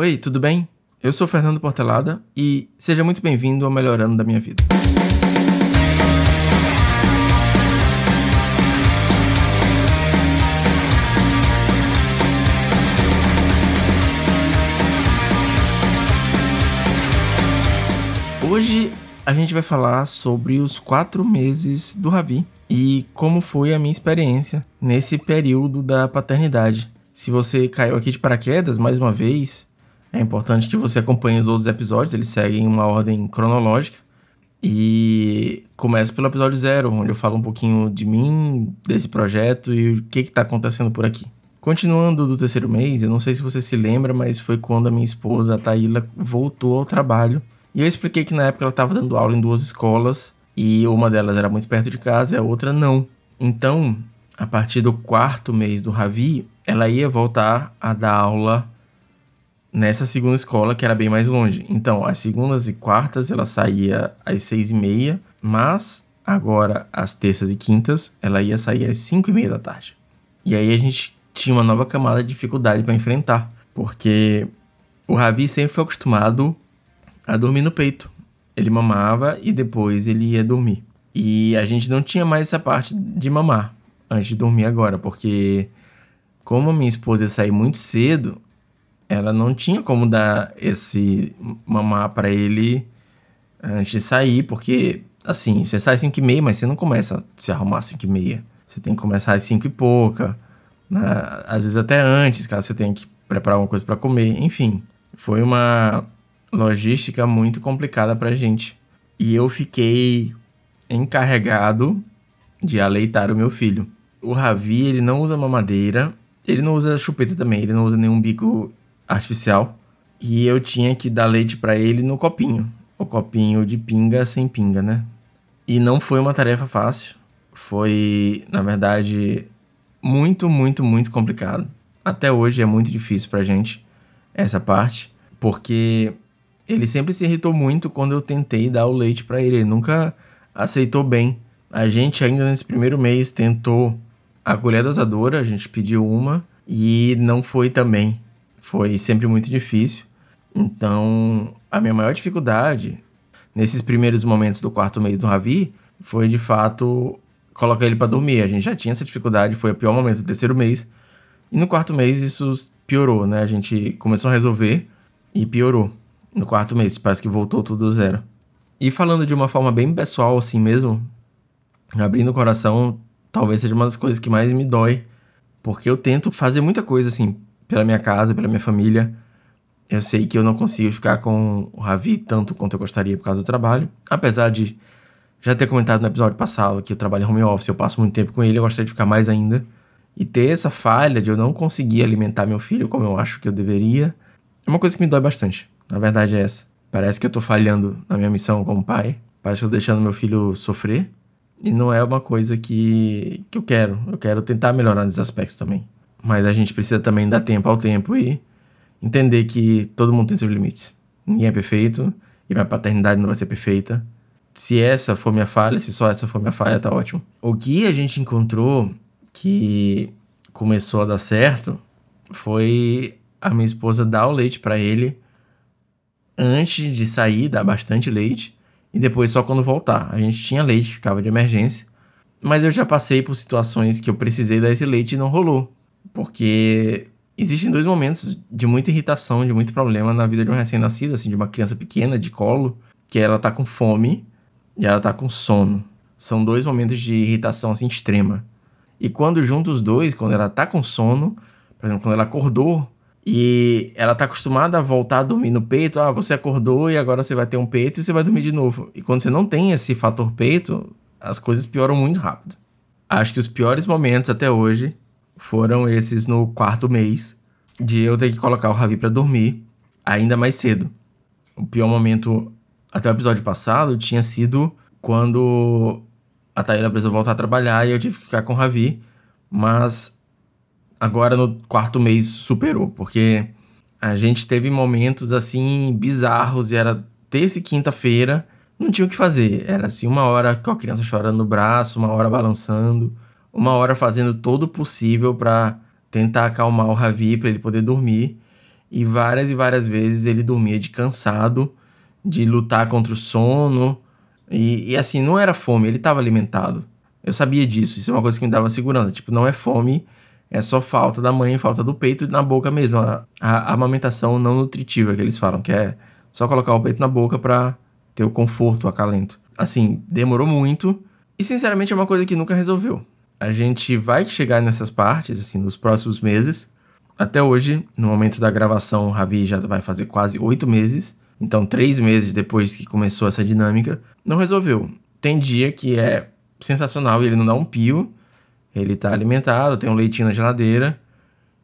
Oi, tudo bem? Eu sou Fernando Portelada e seja muito bem-vindo ao Melhorando da Minha Vida. Hoje a gente vai falar sobre os quatro meses do Ravi e como foi a minha experiência nesse período da paternidade. Se você caiu aqui de paraquedas, mais uma vez, é importante que você acompanhe os outros episódios, eles seguem uma ordem cronológica. E começa pelo episódio zero, onde eu falo um pouquinho de mim, desse projeto e o que está acontecendo por aqui. Continuando do terceiro mês, eu não sei se você se lembra, mas foi quando a minha esposa, a Taíla, voltou ao trabalho e eu expliquei que na época ela estava dando aula em duas escolas e uma delas era muito perto de casa e a outra não. Então, a partir do quarto mês do Ravi, ela ia voltar a dar aula nessa segunda escola que era bem mais longe. Então, as segundas e quartas ela saía às seis e meia, mas agora às terças e quintas ela ia sair às cinco e meia da tarde. E aí a gente tinha uma nova camada de dificuldade para enfrentar, porque o Ravi sempre foi acostumado a dormir no peito. Ele mamava e depois ele ia dormir. E a gente não tinha mais essa parte de mamar antes de dormir agora, porque como minha esposa ia sair muito cedo, ela não tinha como dar esse mamar para ele antes de sair, porque assim, você sai às 5 e meia, mas você não começa a se arrumar às 5 e meia. Você tem que começar às 5 e pouca, né? às vezes até antes, caso você tenha que preparar alguma coisa para comer. Enfim, foi uma logística muito complicada pra gente. E eu fiquei encarregado de aleitar o meu filho. O Ravi, ele não usa mamadeira, ele não usa chupeta também, ele não usa nenhum bico artificial. E eu tinha que dar leite para ele no copinho. O copinho de pinga sem pinga, né? E não foi uma tarefa fácil. Foi, na verdade, muito, muito, muito complicado. Até hoje é muito difícil pra gente essa parte, porque ele sempre se irritou muito quando eu tentei dar o leite para ele. Ele nunca aceitou bem. A gente ainda nesse primeiro mês tentou a colher dosadora, a gente pediu uma e não foi também. Foi sempre muito difícil. Então, a minha maior dificuldade nesses primeiros momentos do quarto mês do Ravi foi de fato colocar ele para dormir. A gente já tinha essa dificuldade, foi o pior momento do terceiro mês. E no quarto mês isso piorou, né? A gente começou a resolver e piorou no quarto mês. Parece que voltou tudo do zero. E falando de uma forma bem pessoal, assim mesmo, abrindo o coração, talvez seja uma das coisas que mais me dói. Porque eu tento fazer muita coisa, assim, pela minha casa, pela minha família. Eu sei que eu não consigo ficar com o Ravi tanto quanto eu gostaria por causa do trabalho. Apesar de já ter comentado no episódio passado que eu trabalho em home office, eu passo muito tempo com ele, eu gostaria de ficar mais ainda. E ter essa falha de eu não conseguir alimentar meu filho como eu acho que eu deveria, é uma coisa que me dói bastante. A verdade é essa. Parece que eu tô falhando na minha missão como pai. Parece que eu tô deixando meu filho sofrer. E não é uma coisa que, que eu quero. Eu quero tentar melhorar nesses aspectos também. Mas a gente precisa também dar tempo ao tempo e entender que todo mundo tem seus limites. Ninguém é perfeito e minha paternidade não vai ser perfeita. Se essa for minha falha, se só essa for minha falha, tá ótimo. O que a gente encontrou que começou a dar certo foi a minha esposa dar o leite para ele antes de sair, dar bastante leite, e depois só quando voltar. A gente tinha leite, ficava de emergência, mas eu já passei por situações que eu precisei dar esse leite e não rolou, porque existem dois momentos de muita irritação, de muito problema na vida de um recém-nascido, assim, de uma criança pequena, de colo, que ela tá com fome e ela tá com sono. São dois momentos de irritação, assim, extrema. E quando junta os dois, quando ela tá com sono, por exemplo, quando ela acordou e ela tá acostumada a voltar a dormir no peito. Ah, você acordou e agora você vai ter um peito e você vai dormir de novo. E quando você não tem esse fator peito, as coisas pioram muito rápido. Acho que os piores momentos até hoje foram esses no quarto mês de eu ter que colocar o Ravi para dormir ainda mais cedo. O pior momento até o episódio passado tinha sido quando a Taylor precisou voltar a trabalhar e eu tive que ficar com o Ravi, mas agora no quarto mês superou, porque a gente teve momentos assim bizarros e era terça e quinta-feira, não tinha o que fazer. Era assim, uma hora com a criança chorando no braço, uma hora balançando, uma hora fazendo todo o possível para tentar acalmar o Ravi para ele poder dormir. e várias e várias vezes ele dormia de cansado, de lutar contra o sono. E, e assim, não era fome, ele estava alimentado. Eu sabia disso, isso é uma coisa que me dava segurança. Tipo, não é fome, é só falta da mãe, falta do peito e na boca mesmo. A, a, amamentação não nutritiva que eles falam, que é só colocar o peito na boca para ter o conforto, o acalento. Assim, demorou muito e sinceramente é uma coisa que nunca resolveu. A gente vai chegar nessas partes, assim, nos próximos meses. Até hoje, no momento da gravação, o Ravi já vai fazer quase oito meses. Então, três meses depois que começou essa dinâmica, não resolveu. Tem dia que é sensacional, ele não dá um pio, ele tá alimentado, tem um leitinho na geladeira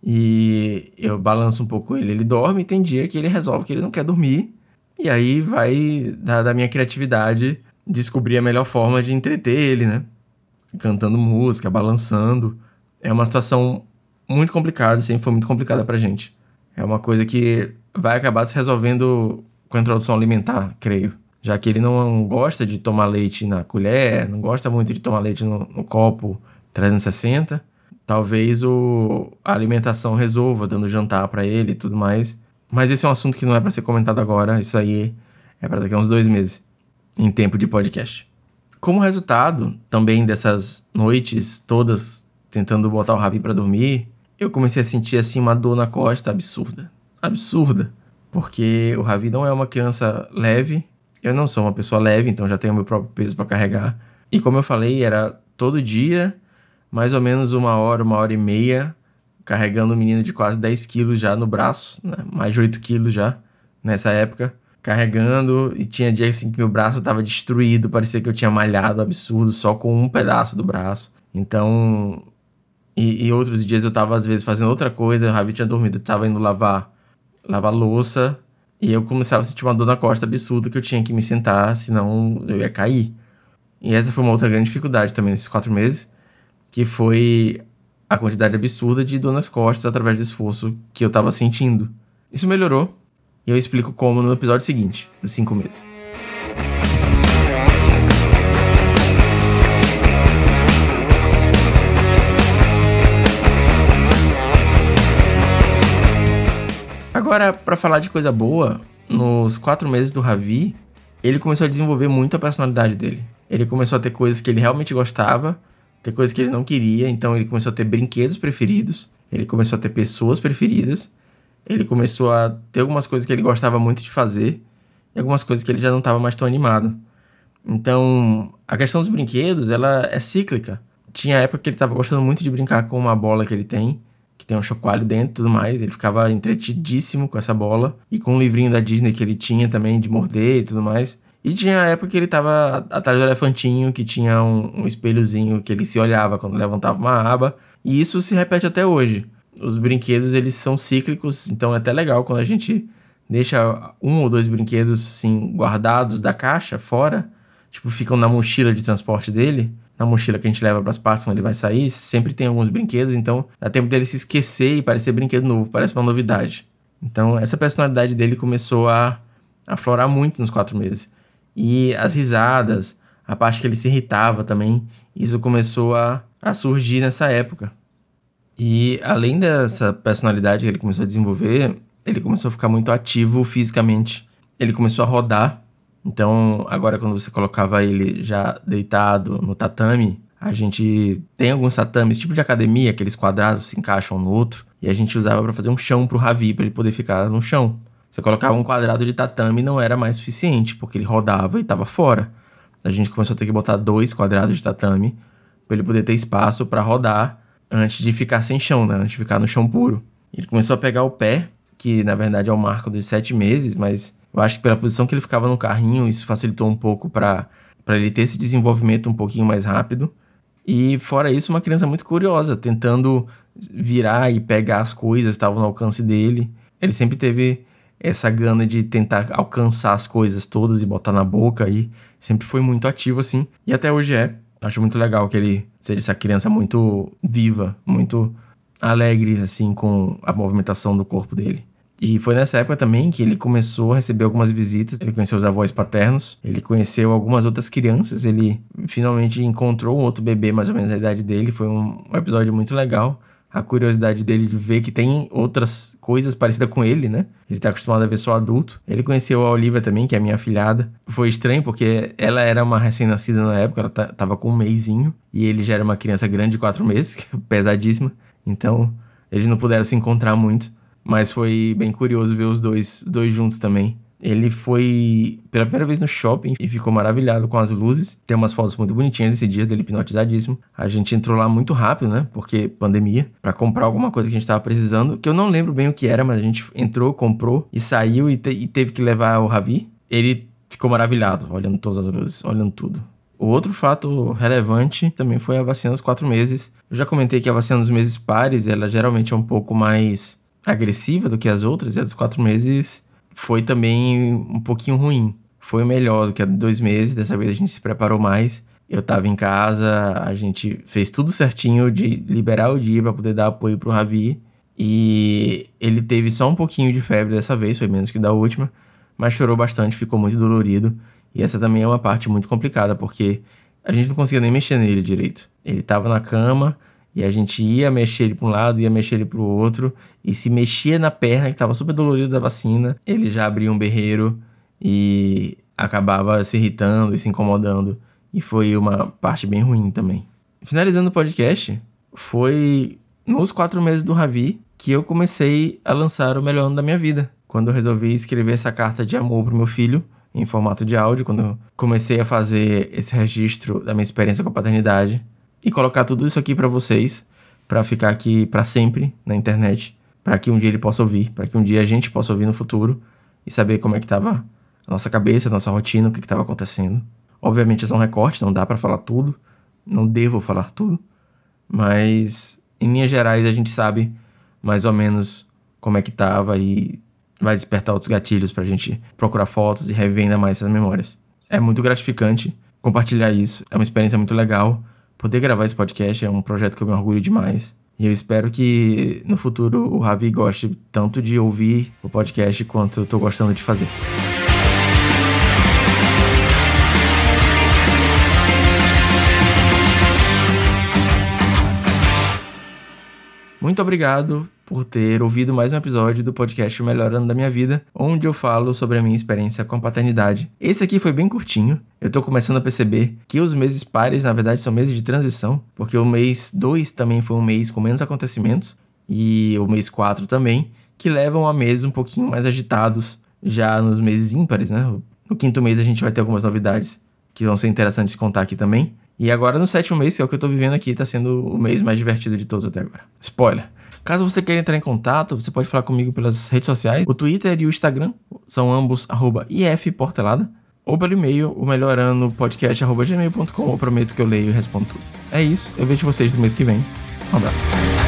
e eu balanço um pouco ele, ele dorme. E tem dia que ele resolve que ele não quer dormir, e aí vai da, da minha criatividade descobrir a melhor forma de entreter ele, né? Cantando música, balançando. É uma situação muito complicada, sempre foi muito complicada pra gente. É uma coisa que vai acabar se resolvendo com a introdução alimentar, creio já que ele não gosta de tomar leite na colher, não gosta muito de tomar leite no, no copo 360. Talvez o, a alimentação resolva, dando jantar para ele e tudo mais. Mas esse é um assunto que não é para ser comentado agora. Isso aí é para daqui a uns dois meses, em tempo de podcast. Como resultado também dessas noites todas tentando botar o Ravi para dormir, eu comecei a sentir assim uma dor na costa absurda. Absurda. Porque o Ravi não é uma criança leve, eu não sou uma pessoa leve, então já tenho meu próprio peso para carregar. E como eu falei, era todo dia, mais ou menos uma hora, uma hora e meia, carregando um menino de quase 10 quilos já no braço, né? mais de 8 quilos já nessa época. Carregando, e tinha dias assim que meu braço estava destruído, parecia que eu tinha malhado absurdo só com um pedaço do braço. Então, e, e outros dias eu estava às vezes fazendo outra coisa, o Ravi tinha dormido, eu tava indo lavar, lavar louça, e eu começava a sentir uma dor na costa absurda que eu tinha que me sentar, senão eu ia cair. E essa foi uma outra grande dificuldade também nesses quatro meses, que foi a quantidade absurda de dor nas costas através do esforço que eu estava sentindo. Isso melhorou, e eu explico como no episódio seguinte, dos cinco meses. Agora, para falar de coisa boa, nos quatro meses do Ravi, ele começou a desenvolver muito a personalidade dele. Ele começou a ter coisas que ele realmente gostava, ter coisas que ele não queria, então ele começou a ter brinquedos preferidos, ele começou a ter pessoas preferidas, ele começou a ter algumas coisas que ele gostava muito de fazer e algumas coisas que ele já não estava mais tão animado. Então, a questão dos brinquedos, ela é cíclica. Tinha época que ele estava gostando muito de brincar com uma bola que ele tem, que tem um chocalho dentro e tudo mais. Ele ficava entretidíssimo com essa bola. E com um livrinho da Disney que ele tinha também de morder e tudo mais. E tinha a época que ele tava atrás do elefantinho, que tinha um, um espelhozinho que ele se olhava quando levantava uma aba. E isso se repete até hoje. Os brinquedos, eles são cíclicos, então é até legal quando a gente deixa um ou dois brinquedos, assim, guardados da caixa, fora. Tipo, ficam na mochila de transporte dele na mochila que a gente leva para as partes quando ele vai sair, sempre tem alguns brinquedos, então dá tempo dele se esquecer e parecer brinquedo novo, parece uma novidade. Então essa personalidade dele começou a aflorar muito nos quatro meses. E as risadas, a parte que ele se irritava também, isso começou a, a surgir nessa época. E além dessa personalidade que ele começou a desenvolver, ele começou a ficar muito ativo fisicamente. Ele começou a rodar então, agora quando você colocava ele já deitado no tatame, a gente tem alguns tatames, tipo de academia, aqueles quadrados se encaixam no outro, e a gente usava para fazer um chão pro Ravi, para ele poder ficar no chão. Você colocava um quadrado de tatame não era mais suficiente, porque ele rodava e estava fora. A gente começou a ter que botar dois quadrados de tatame para ele poder ter espaço para rodar antes de ficar sem chão, né? Antes de ficar no chão puro. Ele começou a pegar o pé, que na verdade é o marco dos sete meses, mas eu acho que pela posição que ele ficava no carrinho, isso facilitou um pouco para ele ter esse desenvolvimento um pouquinho mais rápido. E fora isso, uma criança muito curiosa, tentando virar e pegar as coisas que estavam no alcance dele. Ele sempre teve essa gana de tentar alcançar as coisas todas e botar na boca e sempre foi muito ativo assim. E até hoje é. Acho muito legal que ele seja essa criança muito viva, muito alegre assim com a movimentação do corpo dele. E foi nessa época também que ele começou a receber algumas visitas. Ele conheceu os avós paternos, ele conheceu algumas outras crianças. Ele finalmente encontrou um outro bebê, mais ou menos da idade dele. Foi um, episódio muito legal. A curiosidade dele de ver que tem outras coisas parecidas com ele, né? Ele tá acostumado a ver só adulto. Ele conheceu a Olivia também, que é minha filhada. Foi estranho porque ela era uma recém-nascida na época, ela tava com um mêsinho. E ele já era uma criança grande de quatro meses, pesadíssima. Então, eles não puderam se encontrar muito. Mas foi bem curioso ver os dois, dois juntos também. Ele foi pela primeira vez no shopping e ficou maravilhado com as luzes. Tem umas fotos muito bonitinhas desse dia, dele hipnotizadíssimo. A gente entrou lá muito rápido, né? Porque pandemia, para comprar alguma coisa que a gente tava precisando, que eu não lembro bem o que era, mas a gente entrou, comprou e saiu e, te e teve que levar o Ravi. Ele ficou maravilhado, olhando todas as luzes, olhando tudo. O outro fato relevante também foi a vacina dos quatro meses. Eu já comentei que a vacina dos meses pares, ela geralmente é um pouco mais agressiva do que as outras, e a dos quatro meses foi também um pouquinho ruim. Foi melhor do que a dois meses, dessa vez a gente se preparou mais. Eu tava em casa, a gente fez tudo certinho de liberar o dia para poder dar apoio pro Ravi. E ele teve só um pouquinho de febre dessa vez, foi menos que da última, mas chorou bastante, ficou muito dolorido. E essa também é uma parte muito complicada, porque a gente não conseguia nem mexer nele direito. Ele tava na cama, e a gente ia mexer ele para um lado, ia mexer ele para o outro, e se mexia na perna, que estava super dolorido da vacina, ele já abria um berreiro e acabava se irritando e se incomodando. E foi uma parte bem ruim também. Finalizando o podcast, foi nos quatro meses do Ravi que eu comecei a lançar o melhor ano da minha vida. Quando eu resolvi escrever essa carta de amor pro meu filho, em formato de áudio, quando eu comecei a fazer esse registro da minha experiência com a paternidade e colocar tudo isso aqui para vocês, para ficar aqui para sempre na internet, para que um dia ele possa ouvir, para que um dia a gente possa ouvir no futuro e saber como é que tava a nossa cabeça, a nossa rotina, o que estava acontecendo. Obviamente são recortes, não dá para falar tudo, não devo falar tudo, mas em linhas gerais a gente sabe mais ou menos como é que tava e vai despertar outros gatilhos pra gente procurar fotos e rever ainda mais essas memórias. É muito gratificante compartilhar isso, é uma experiência muito legal poder gravar esse podcast é um projeto que eu me orgulho demais. E eu espero que no futuro o Ravi goste tanto de ouvir o podcast quanto eu tô gostando de fazer. Muito obrigado por ter ouvido mais um episódio do podcast O Melhor Ano da Minha Vida, onde eu falo sobre a minha experiência com a paternidade. Esse aqui foi bem curtinho. Eu tô começando a perceber que os meses pares, na verdade, são meses de transição, porque o mês 2 também foi um mês com menos acontecimentos, e o mês 4 também, que levam a meses um pouquinho mais agitados já nos meses ímpares, né? No quinto mês a gente vai ter algumas novidades que vão ser interessantes contar aqui também. E agora no sétimo mês, que é o que eu tô vivendo aqui, tá sendo o mês mais divertido de todos até agora. Spoiler! Caso você queira entrar em contato, você pode falar comigo pelas redes sociais. O Twitter e o Instagram são ambos ifportelada. Ou pelo e-mail, o melhorando podcast.gmail.com. Eu prometo que eu leio e respondo tudo. É isso, eu vejo vocês no mês que vem. Um abraço.